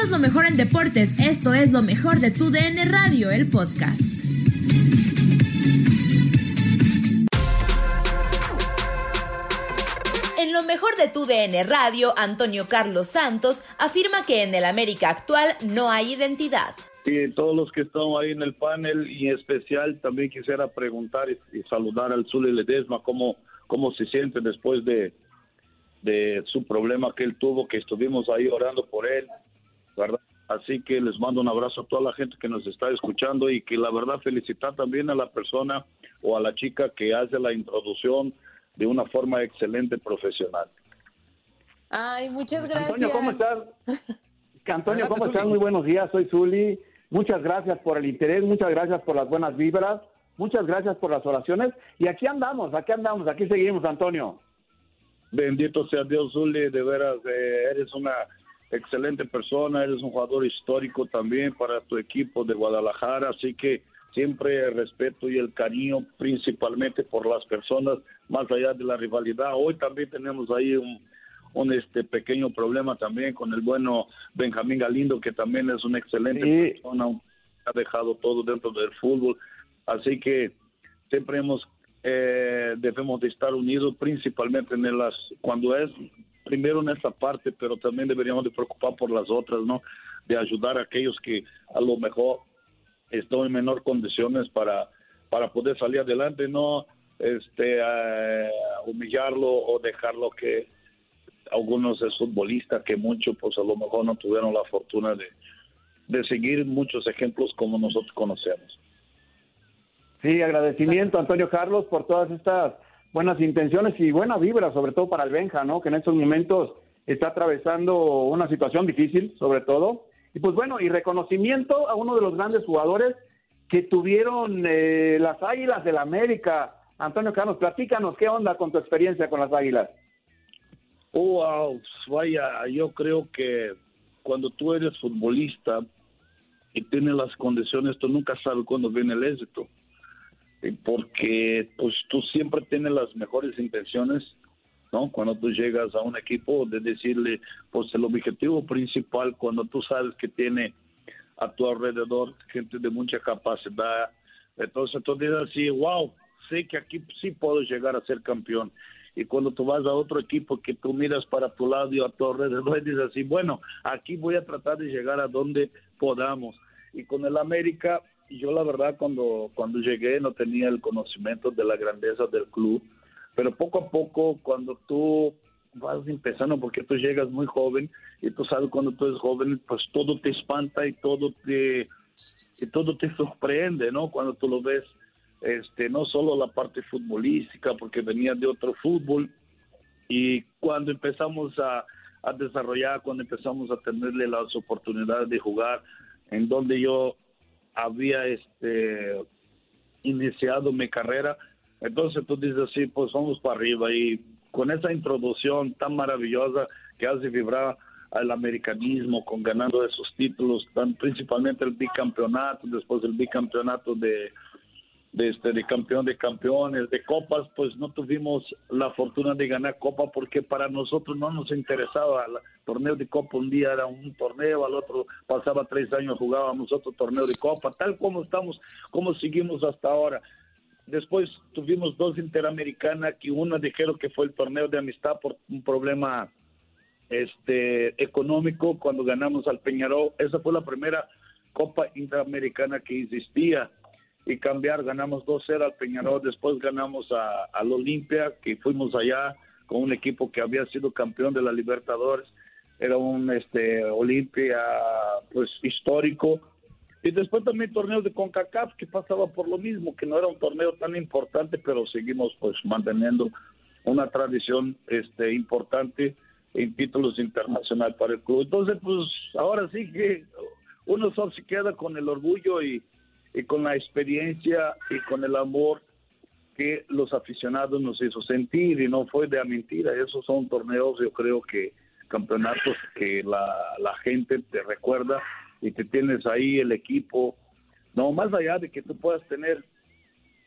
Somos lo mejor en deportes. Esto es lo mejor de tu DN Radio, el podcast. En lo mejor de tu DN Radio, Antonio Carlos Santos afirma que en el América actual no hay identidad. Y todos los que están ahí en el panel y en especial también quisiera preguntar y, y saludar al Zuli Ledesma cómo, cómo se siente después de, de su problema que él tuvo, que estuvimos ahí orando por él, ¿verdad? Así que les mando un abrazo a toda la gente que nos está escuchando y que la verdad felicitar también a la persona o a la chica que hace la introducción de una forma excelente profesional. Ay, muchas gracias. Antonio, ¿cómo estás? Antonio, ¿cómo estás? Muy buenos días, soy Zuli. Muchas gracias por el interés, muchas gracias por las buenas vibras, muchas gracias por las oraciones. Y aquí andamos, aquí andamos, aquí seguimos, Antonio. Bendito sea Dios, Zuli, de veras, eh, eres una excelente persona, eres un jugador histórico también para tu equipo de Guadalajara, así que siempre el respeto y el cariño principalmente por las personas, más allá de la rivalidad. Hoy también tenemos ahí un, un este pequeño problema también con el bueno Benjamín Galindo, que también es una excelente Sí. persona, ha dejado todo dentro del fútbol, así que siempre hemos eh, debemos de estar unidos principalmente en las cuando es primero en esa parte, pero también deberíamos de preocupar por las otras, ¿no? De ayudar a aquellos que a lo mejor están en menor condiciones para para poder salir adelante, no este eh, humillarlo o dejarlo que algunos es futbolistas que muchos pues a lo mejor no tuvieron la fortuna de, de seguir muchos ejemplos como nosotros conocemos. Sí, agradecimiento, Antonio Carlos, por todas estas buenas intenciones y buena vibra, sobre todo para el Benja, ¿no? Que en estos momentos está atravesando una situación difícil, sobre todo. Y pues bueno, y reconocimiento a uno de los grandes jugadores que tuvieron eh, las Águilas del América. Antonio Carlos, platícanos, ¿qué onda con tu experiencia con las Águilas? Wow, vaya, yo creo que cuando tú eres futbolista y tienes las condiciones, tú nunca sabes cuándo viene el éxito. Eh, Porque pues tú siempre tienes las mejores intenciones, ¿no? Cuando tú llegas a un equipo, de decirle, pues el objetivo principal, cuando tú sabes que tiene a tu alrededor gente de mucha capacidad, entonces tú dices así, wow, sé que aquí sí puedo llegar a ser campeón. Y cuando tú vas a otro equipo que tú miras para tu lado y a tu alrededor y dices así, bueno, aquí voy a tratar de llegar a donde podamos. Y con el América, yo la verdad cuando, cuando llegué no tenía el conocimiento de la grandeza del club, pero poco a poco cuando tú vas empezando, porque tú llegas muy joven y tú sabes cuando tú eres joven, pues todo te espanta y todo te, y todo te sorprende, ¿no? Cuando tú lo ves, este, no solo la parte futbolística, porque venía de otro fútbol, y cuando empezamos a, a desarrollar, cuando empezamos a tenerle las oportunidades de jugar, en donde yo había este iniciado mi carrera, entonces tú dices así, pues vamos para arriba y con esa introducción tan maravillosa que hace vibrar al americanismo con ganando esos títulos, tan, principalmente el bicampeonato, después el bicampeonato de, de, este, de campeón de campeones, de copas, pues no tuvimos la fortuna de ganar copa porque para nosotros no nos interesaba. El torneo de copa un día era un torneo, al otro pasaba tres años jugábamos otro torneo de copa, tal como estamos, como seguimos hasta ahora. Después tuvimos dos interamericanas, que una dijeron que fue el torneo de amistad por un problema este económico cuando ganamos al Peñarol. Esa fue la primera Copa Interamericana que existía y cambiar, ganamos 2-0 al Peñarol, después ganamos a, al Olimpia, que fuimos allá con un equipo que había sido campeón de la Libertadores, era un este Olimpia pues histórico, y después también torneos de CONCACAF que pasaba por lo mismo, que no era un torneo tan importante, pero seguimos pues manteniendo una tradición este importante en títulos internacionales para el club. Entonces, pues ahora sí que uno solo se queda con el orgullo y, con la experiencia y con el amor que los aficionados nos hizo sentir y no fue de a mentira. Esos son torneos, yo creo que campeonatos que la, la gente te recuerda y que tienes ahí el equipo. No, más allá de que tú puedas tener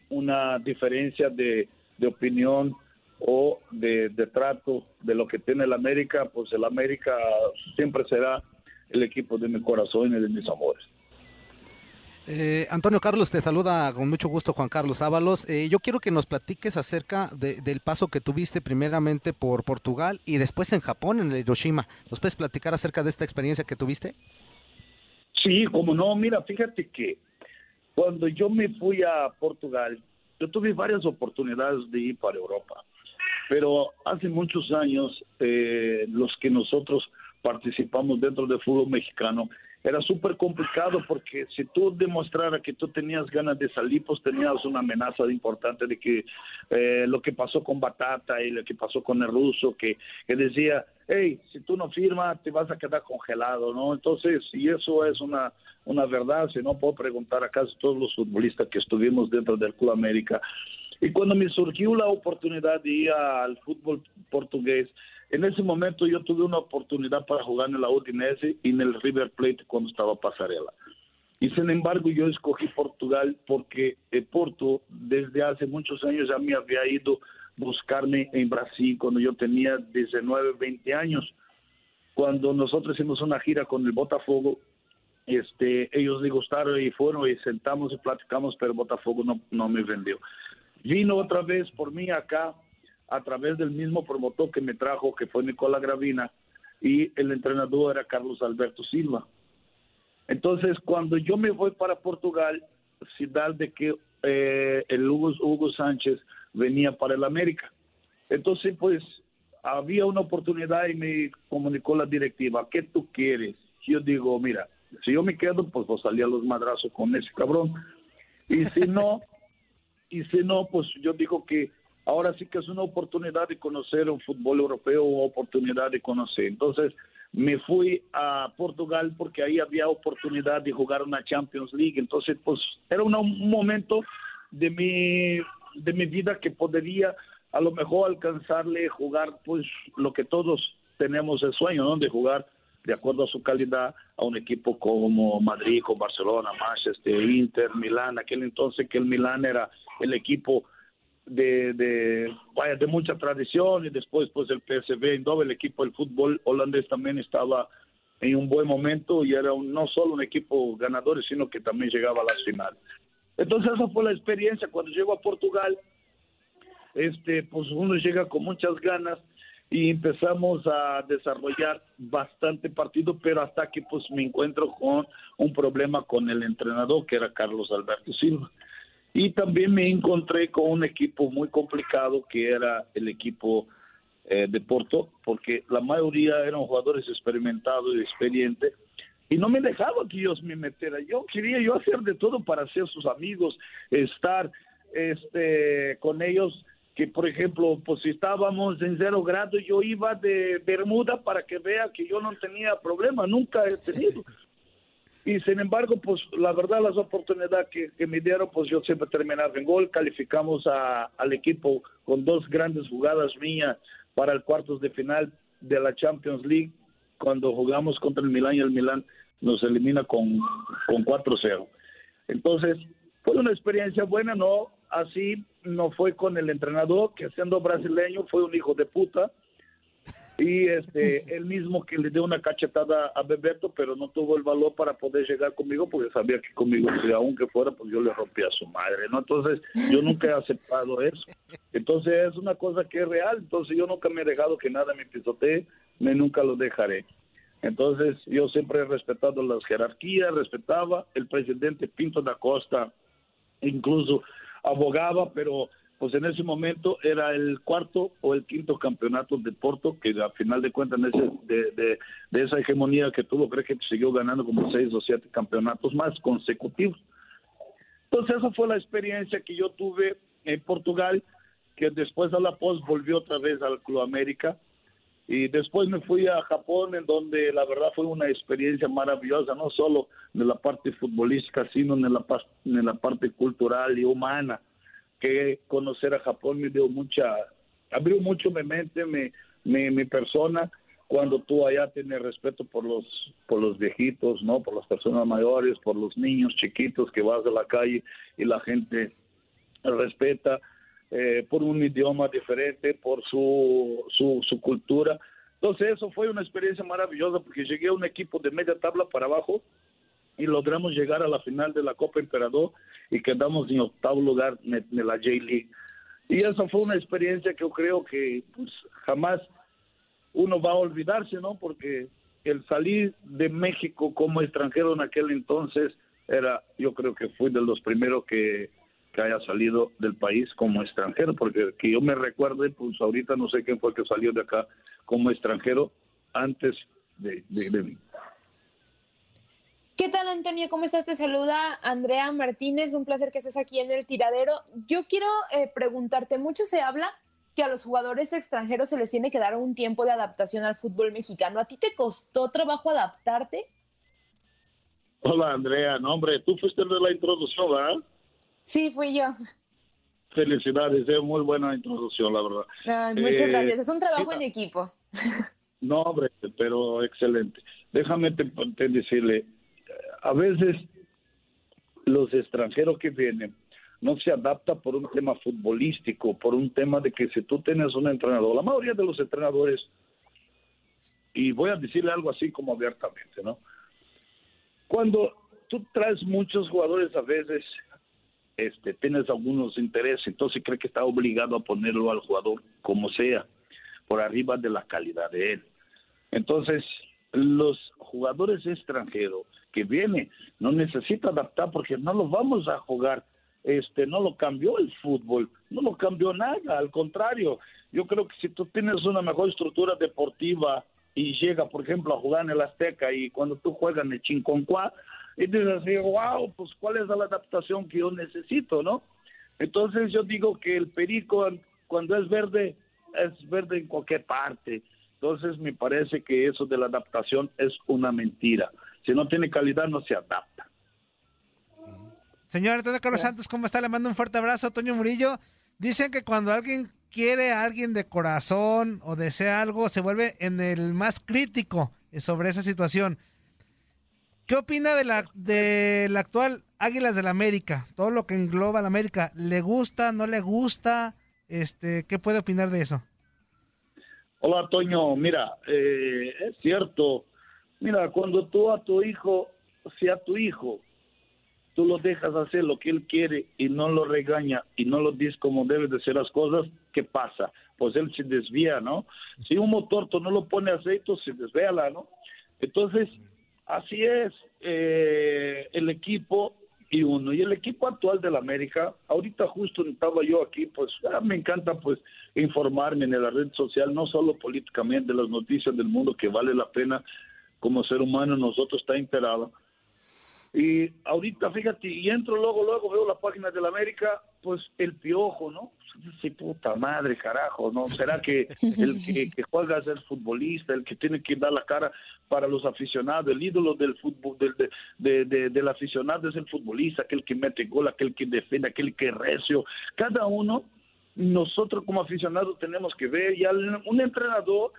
una diferencia de, de opinión o de, trato de lo que tiene el América, pues el América siempre será el equipo de mi corazón y de mis amores. Eh, Antonio Carlos, te saluda con mucho gusto Juan Carlos Ábalos. Eh, yo quiero que nos platiques acerca del paso que tuviste primeramente por Portugal y después en Japón, en Hiroshima. ¿Nos puedes platicar acerca de esta experiencia que tuviste? Sí, como no, mira, fíjate que cuando yo me fui a Portugal, yo tuve varias oportunidades de ir para Europa pero hace muchos años eh, los que nosotros participamos dentro del fútbol mexicano era súper complicado porque si tú demostrara que tú tenías ganas de salir, pues tenías una amenaza importante de que eh, lo que pasó con Batata y lo que pasó con el ruso, que, que decía, hey, si tú no firmas, te vas a quedar congelado, ¿no? Entonces, y eso es una, una verdad, si no puedo preguntar a casi todos los futbolistas que estuvimos dentro del Club América, y cuando me surgió la oportunidad de ir al fútbol portugués, en ese momento yo tuve una oportunidad para jugar en la Udinese y en el River Plate cuando estaba pasarela. Y sin embargo yo escogí Portugal porque el Porto desde hace muchos años ya me había ido buscarme en Brasil cuando yo tenía 19, 20 años. Cuando nosotros hicimos una gira con el Botafogo, este, ellos le gustaron y fueron y sentamos y platicamos, pero Botafogo no, no me vendió. Vino otra vez por mí acá a través del mismo promotor que me trajo, que fue Nicola Gravina, y el entrenador era Carlos Alberto Silva. Entonces, cuando yo me voy para Portugal, ciudad de que eh, el Hugo, Hugo Sánchez venía para el América. Entonces, pues, había una oportunidad y me comunicó la directiva, ¿qué tú quieres? Yo digo, mira, si yo me quedo, pues voy a salir a los madrazos con ese cabrón. Y si no, y si no, pues yo digo que ahora sí que es una oportunidad de conocer un fútbol europeo, una oportunidad de conocer. Entonces me fui a Portugal porque ahí había oportunidad de jugar una Champions League. Entonces, pues era un momento de mi, de mi vida que podría a lo mejor alcanzarle jugar pues lo que todos tenemos el sueño, ¿no? De jugar de acuerdo a su calidad a un equipo como Madrid, Barcelona, Manchester, Inter, Milán, aquel entonces que el Milán era el equipo de, de, vaya, de mucha tradición y después pues el PSV el equipo del fútbol holandés también estaba en un buen momento y era un, no solo un equipo ganador, sino que también llegaba a las finales. Entonces esa fue la experiencia cuando llego a Portugal, este pues uno llega con muchas ganas y empezamos a desarrollar bastante partido, pero hasta que pues me encuentro con un problema con el entrenador que era Carlos Alberto Silva. Y también me encontré con un equipo muy complicado que era el equipo eh, de Porto, porque la mayoría eran jugadores experimentados y experientes, y no me dejaba que ellos me metieran. Yo quería yo hacer de todo para ser sus amigos, estar este, con ellos que por ejemplo, pues si estábamos en cero grado, yo iba de Bermuda para que vea que yo no tenía problema, nunca he tenido. Y sin embargo, pues la verdad, las oportunidades que, me dieron, pues yo siempre terminaba en gol. Calificamos a, al equipo con dos grandes jugadas mías para el cuartos de final de la Champions League cuando jugamos contra el Milán y el Milán nos elimina con, con 4-0. Entonces, fue una experiencia buena, no así no fue con el entrenador, que siendo brasileño fue un hijo de puta, y este él mismo que le dio una cachetada a Bebeto, pero no tuvo el valor para poder llegar conmigo porque sabía que conmigo, si aunque fuera, pues yo le rompía a su madre, ¿no? Entonces, yo nunca he aceptado eso. Entonces, es una cosa que es real, entonces yo nunca me he dejado que nada me pisotee, me nunca lo dejaré. Entonces, yo siempre he respetado las jerarquías, respetaba el presidente Pinto da Costa, incluso abogaba, pero pues en ese momento era el cuarto o el quinto campeonato de Porto, que al final de cuentas de, esa hegemonía que tuvo, creo que siguió ganando como seis o siete campeonatos más consecutivos. Entonces esa fue la experiencia que yo tuve en Portugal, que después a la post volvió otra vez al Club América, y después me fui a Japón, en donde la verdad fue una experiencia maravillosa, no solo de la parte futbolística, sino en en la parte cultural y humana que conocer a Japón me dio mucha, abrió mucho mi mente, mi, mi, persona, cuando tú allá tienes respeto por los, por los viejitos, ¿no? Por las personas mayores, por los niños chiquitos que vas a la calle y la gente respeta, eh, por un idioma diferente, por su, su, su cultura. Entonces eso fue una experiencia maravillosa porque llegué a un equipo de media tabla para abajo y logramos llegar a la final de la Copa Emperador y quedamos en octavo lugar en, la J-League. Y esa fue una experiencia que yo creo que pues, jamás uno va a olvidarse, ¿no? Porque el salir de México como extranjero en aquel entonces era, yo creo que fui de los primeros que, que haya salido del país como extranjero, porque que yo me recuerde, pues ahorita no sé quién fue que salió de acá como extranjero antes de, de, de. ¿Qué tal, Antonio? ¿Cómo estás? Te saluda Andrea Martínez. Un placer que estés aquí en el tiradero. Yo quiero eh, preguntarte, mucho se habla que a los jugadores extranjeros se les tiene que dar un tiempo de adaptación al fútbol mexicano. ¿A ti te costó trabajo adaptarte? Hola, Andrea. No, hombre, tú fuiste de la introducción, ¿verdad? Sí, fui yo. Felicidades, es muy buena introducción, la verdad. muchas eh, gracias. Es un trabajo en equipo. No, hombre, pero excelente. Déjame te, te decirle, a veces los extranjeros que vienen no se adaptan por un tema futbolístico, por un tema de que si tú tienes un entrenador, la mayoría de los entrenadores, y voy a decirle algo así como abiertamente, ¿no? Cuando tú traes muchos jugadores a veces, este, tienes algunos intereses, entonces cree que está obligado a ponerlo al jugador como sea, por arriba de la calidad de él. Entonces, los jugadores extranjeros que viene no necesita adaptar porque no lo vamos a jugar. Este no lo cambió el fútbol no lo cambió nada al contrario. Yo creo que si tú tienes una mejor estructura deportiva y llega por ejemplo a jugar en el Azteca y cuando tú juegas en el Chinconcuá y dices así wow pues cuál es la adaptación que yo necesito no entonces yo digo que el perico cuando es verde es verde en cualquier parte entonces me parece que eso de la adaptación es una mentira. Si no tiene calidad no se adapta. Señor Antonio Carlos Santos, ¿cómo está? Le mando un fuerte abrazo. Toño Murillo, dicen que cuando alguien quiere a alguien de corazón o desea algo, se vuelve en el más crítico sobre esa situación. ¿Qué opina de la, de la actual Águilas del la América? Todo lo que engloba la América. ¿Le gusta? ¿No le gusta? Este, ¿Qué puede opinar de eso? Hola, Toño. Mira, eh, es cierto. Mira, cuando tú a tu hijo, si a tu hijo tú lo dejas hacer lo que él quiere y no lo regaña y no lo dices como debe de ser las cosas, ¿qué pasa? Pues él se desvía, ¿no? Si un motor no lo pone aceite, se desvía, ¿no? Entonces, así es. Eh, el equipo y uno. Y el equipo actual del América, ahorita justo estaba yo aquí, pues ah, me encanta pues informarme en la red social, no solo políticamente las noticias del mundo, que vale la pena como ser humano nosotros estar enterado. Y ahorita, fíjate, y entro luego, luego veo la página del América, pues el piojo, ¿no? Sí, puta madre, carajo, ¿no? ¿Será que el que, juega es el futbolista, el que tiene que dar la cara para los aficionados, el ídolo del fútbol, del, de, del aficionado es el futbolista, aquel que mete gol, aquel que defiende, aquel que recio. Cada uno, nosotros como aficionados tenemos que ver, y un entrenador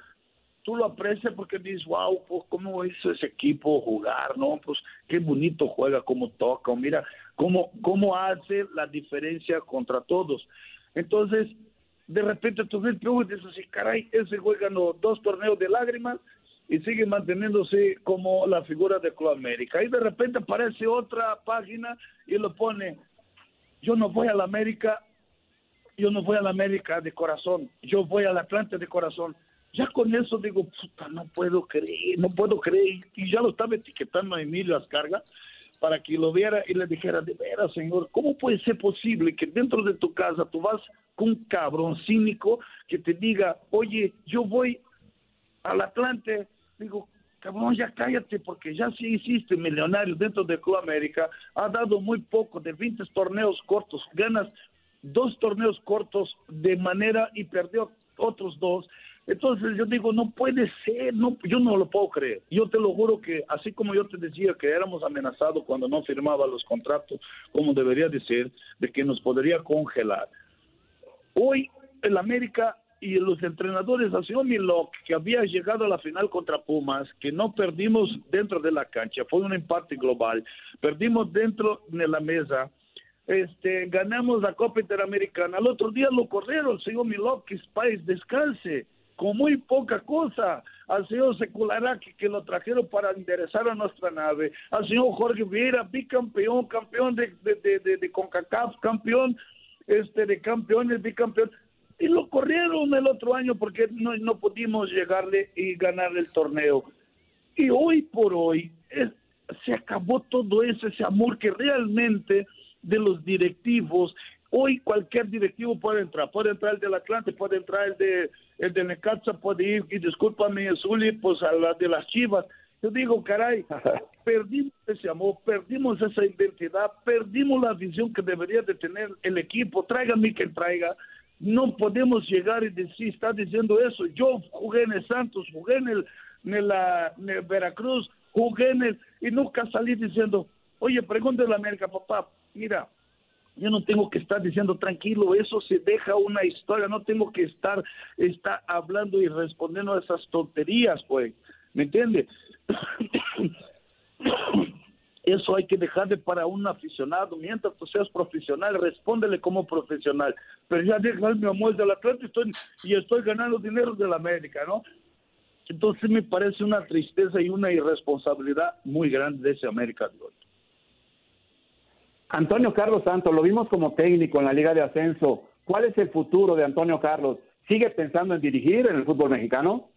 tú lo aprecias porque dices, wow, pues cómo hizo ese equipo jugar, ¿no? Pues qué bonito juega, cómo toca, mira cómo, cómo hace la diferencia contra todos. Entonces, de repente tú ves y dices caray, ese juega ganó dos torneos de lágrimas y sigue manteniéndose como la figura de Club América. Y de repente aparece otra página y lo pone, yo no voy a la América, yo no voy a la América de corazón, yo voy al Atlante de corazón. Ya con eso digo, puta, no puedo creer, no puedo creer. Y ya lo estaba etiquetando a Emilio Ascarga para que lo viera y le dijera, de veras, señor, ¿cómo puede ser posible que dentro de tu casa tú vas con un cabrón cínico que te diga, oye, yo voy al Atlante? Digo, cabrón, ya cállate, porque ya sí hiciste millonario dentro de Club América, ha dado muy poco, de 20 torneos cortos, ganas dos torneos cortos de manera y perdió otros dos. Entonces yo digo, no puede ser, no, yo no lo puedo creer. Yo te lo juro que así como yo te decía que éramos amenazados cuando no firmaba los contratos como debería de ser, de que nos podría congelar. Hoy el América y los entrenadores, así lo que había llegado a la final contra Pumas, que no perdimos dentro de la cancha, fue un empate global, perdimos dentro de la mesa, este, ganamos la Copa Interamericana. Al otro día lo corrieron, señor Milok, que país descanse con muy poca cosa. Al señor Secularaki que lo trajeron para enderezar a nuestra nave. Al señor Jorge Vieira, bicampeón, campeón de, de, de, de, CONCACAF, campeón este, de campeones, bicampeón. Y lo corrieron el otro año porque no, no pudimos llegarle y ganar el torneo. Y hoy por hoy se acabó todo ese amor que realmente de los directivos Hoy cualquier directivo puede entrar, puede entrar el del Atlante, puede entrar el de el de Necaxa, puede ir, y discúlpame, Zuli, pues a la de las Chivas. Yo digo, caray, perdimos ese amor, perdimos esa identidad, perdimos la visión que debería de tener el equipo, tráigame quien traiga. No podemos llegar y decir, está diciendo eso. Yo jugué en el Santos, jugué en el, en, la, en Veracruz, jugué en el... Y nunca salí diciendo, oye, pregúntale a América, papá, mira, yo no tengo que estar diciendo tranquilo, eso se deja una historia, no tengo que estar, estar hablando y respondiendo a esas tonterías, pues, ¿me entiende? Eso hay que dejarle para un aficionado. Mientras tú seas profesional, respóndele como profesional. Pero ya deja mi amor del Atlántico estoy, y estoy ganando dinero de la América, ¿no? Entonces me parece una tristeza y una irresponsabilidad muy grande de ese América de Antonio Carlos Santos, lo vimos como técnico en la Liga de Ascenso. ¿Cuál es el futuro de Antonio Carlos? ¿Sigue pensando en dirigir en el fútbol mexicano?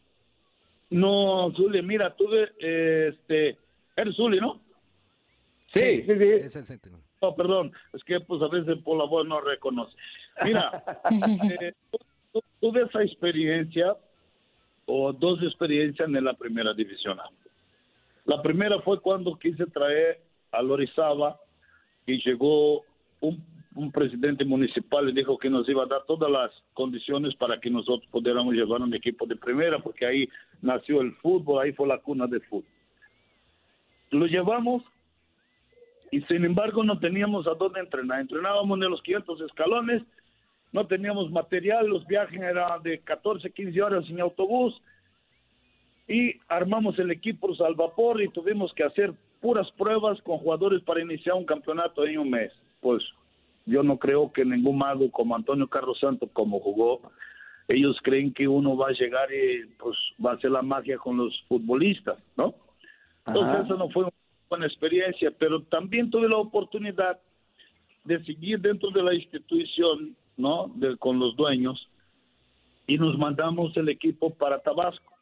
No, Zuli, mira, tú este, eres Zuli, ¿no? Sí, sí, sí. No, perdón, es que pues a veces por la voz no reconoce. Mira, eh, tuve esa experiencia o dos experiencias en la primera división La primera fue cuando quise traer a Lorizaba y llegó un, presidente municipal y dijo que nos iba a dar todas las condiciones para que nosotros pudiéramos llevar un equipo de primera, porque ahí nació el fútbol, ahí fue la cuna del fútbol. Lo llevamos y sin embargo no teníamos a dónde entrenar. Entrenábamos en los 500 escalones, no teníamos material, los viajes eran de 14, 15 horas en autobús y armamos el equipo al vapor y tuvimos que hacer puras pruebas con jugadores para iniciar un campeonato en un mes. Pues yo no creo que ningún mago como Antonio Carlos Santos, como jugó, ellos creen que uno va a llegar y pues va a hacer la magia con los futbolistas, ¿no? Entonces eso no fue una buena experiencia, pero también tuve la oportunidad de seguir dentro de la institución, ¿no? con los dueños y nos mandamos el equipo para Tabasco.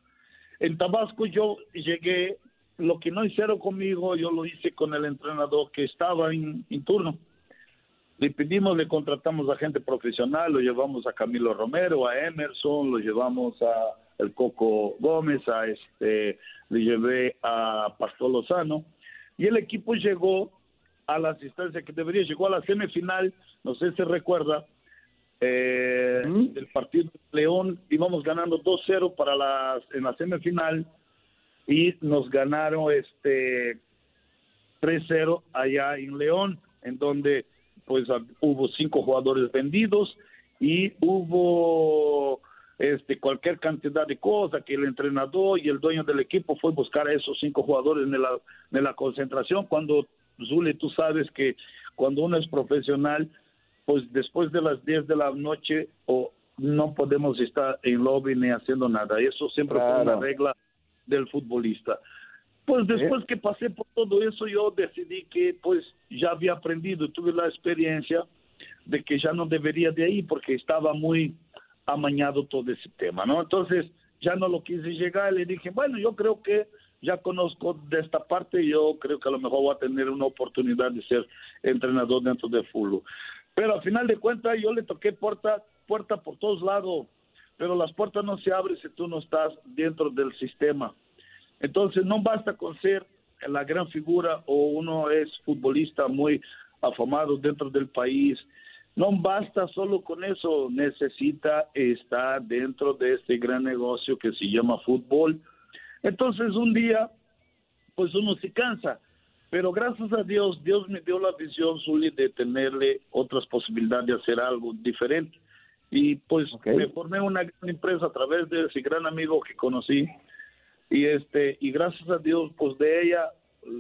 En Tabasco yo llegué lo que no hicieron conmigo, yo lo hice con el entrenador que estaba en, turno. Le pedimos, le contratamos a gente profesional, lo llevamos a Camilo Romero, a Emerson, lo llevamos a el Coco Gómez, a este, le llevé a Pastor Lozano, y el equipo llegó a la asistencia que debería, llegó a la semifinal, no sé si recuerda, eh, del partido de León, íbamos ganando 2-0 para en la semifinal, y nos ganaron este 3-0 allá en León, en donde pues hubo cinco jugadores vendidos y hubo este, cualquier cantidad de cosas, que el entrenador y el dueño del equipo fue buscar a esos cinco jugadores en la, en la concentración, cuando, Zuli, tú sabes que cuando uno es profesional, pues después de las 10 de la noche o no podemos estar en lobby ni haciendo nada. Eso siempre fue una regla del futbolista. Pues después que pasé por todo eso, yo decidí que pues ya había aprendido, tuve la experiencia de que ya no debería de ahí porque estaba muy amañado todo ese tema, ¿no? Entonces ya no lo quise llegar, le dije, bueno, yo creo que ya conozco de esta parte, yo creo que a lo mejor voy a tener una oportunidad de ser entrenador dentro de fútbol. Pero al final de cuentas yo le toqué puerta, puerta por todos lados, pero las puertas no se abren si tú no estás dentro del sistema. Entonces no basta con ser la gran figura o uno es futbolista muy afamado dentro del país. No basta solo con eso, necesita estar dentro de este gran negocio que se llama fútbol. Entonces un día, pues uno se cansa, pero gracias a Dios, Dios me dio la visión, Zuli, de tenerle otras posibilidades de hacer algo diferente. Y pues me formé una gran empresa a través de ese gran amigo que conocí, y este y gracias a Dios pues de ella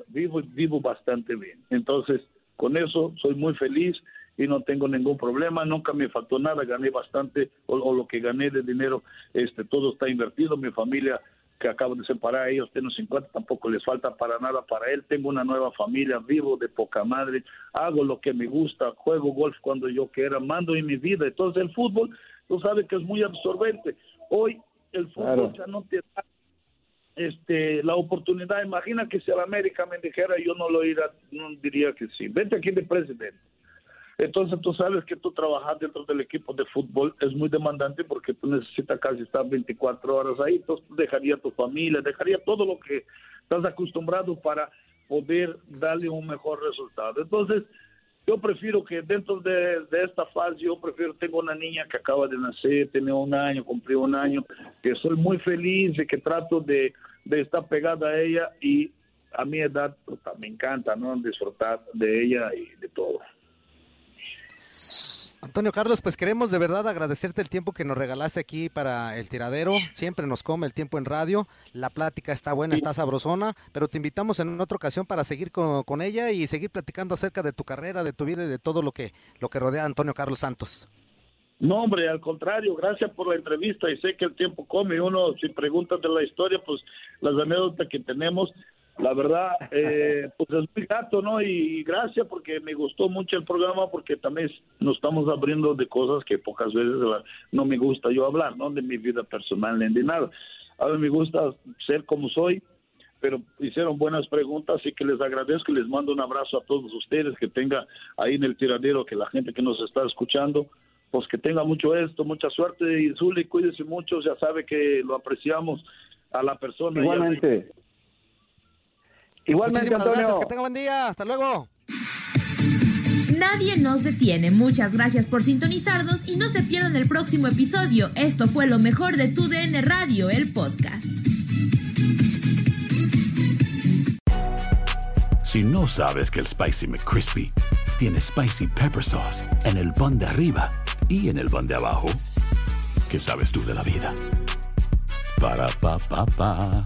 vivo vivo bastante bien. Entonces con eso soy muy feliz y no tengo ningún problema. Nunca me faltó nada. Gané bastante o, lo que gané de dinero este todo está invertido. Mi familia que acabo de separar ellos tienen 50 tampoco les falta para nada para él tengo una nueva familia vivo de poca madre hago lo que me gusta juego golf cuando yo quiera mando en mi vida entonces el fútbol tú sabes que es muy absorbente hoy el fútbol ya no te da este, la oportunidad. Imagina que si la América me dijera, yo no lo iría, no diría que sí. Vente aquí de presidente. Entonces tú sabes que tú trabajas dentro del equipo de fútbol es muy demandante porque tú necesitas casi estar 24 horas ahí, entonces dejaría tu familia, dejaría todo lo que estás acostumbrado para poder darle un mejor resultado. Entonces, yo prefiero que dentro de, esta fase, yo prefiero, tengo una niña que acaba de nacer, tiene un año, cumplió un año, que soy muy feliz y que trato de, estar pegada a ella y a mi edad pues, me encanta, ¿no? Disfrutar de ella y de todo. Antonio Carlos, pues queremos de verdad agradecerte el tiempo que nos regalaste aquí para el tiradero. Siempre nos come el tiempo en radio. La plática está buena, está sabrosona, pero te invitamos en otra ocasión para seguir con, ella y seguir platicando acerca de tu carrera, de tu vida y de todo lo que, lo que rodea a Antonio Carlos Santos. No, hombre, al contrario, gracias por la entrevista y sé que el tiempo come. Uno, si preguntas de la historia, pues las anécdotas que tenemos la verdad, eh, pues es muy gato, ¿no? Y, gracias porque me gustó mucho el programa porque también nos estamos abriendo de cosas que pocas veces no me gusta yo hablar, ¿no? De mi vida personal ni de nada. A mí me gusta ser como soy, pero hicieron buenas preguntas, así que les agradezco y les mando un abrazo a todos ustedes, que tenga ahí en el tiradero, que la gente que nos está escuchando, pues que tenga mucho esto, mucha suerte y Zuli, cuídese mucho, ya sabe que lo apreciamos a la persona. Igualmente. Igualmente, Muchísimas gracias, que tenga buen día. Hasta luego. Nadie nos detiene. Muchas gracias por sintonizarnos y no se pierdan el próximo episodio. Esto fue lo mejor de tu DN Radio, el podcast. Si no sabes que el Spicy McCrispy tiene Spicy Pepper Sauce en el pan de arriba y en el pan de abajo, ¿qué sabes tú de la vida? Para, pa, pa, pa.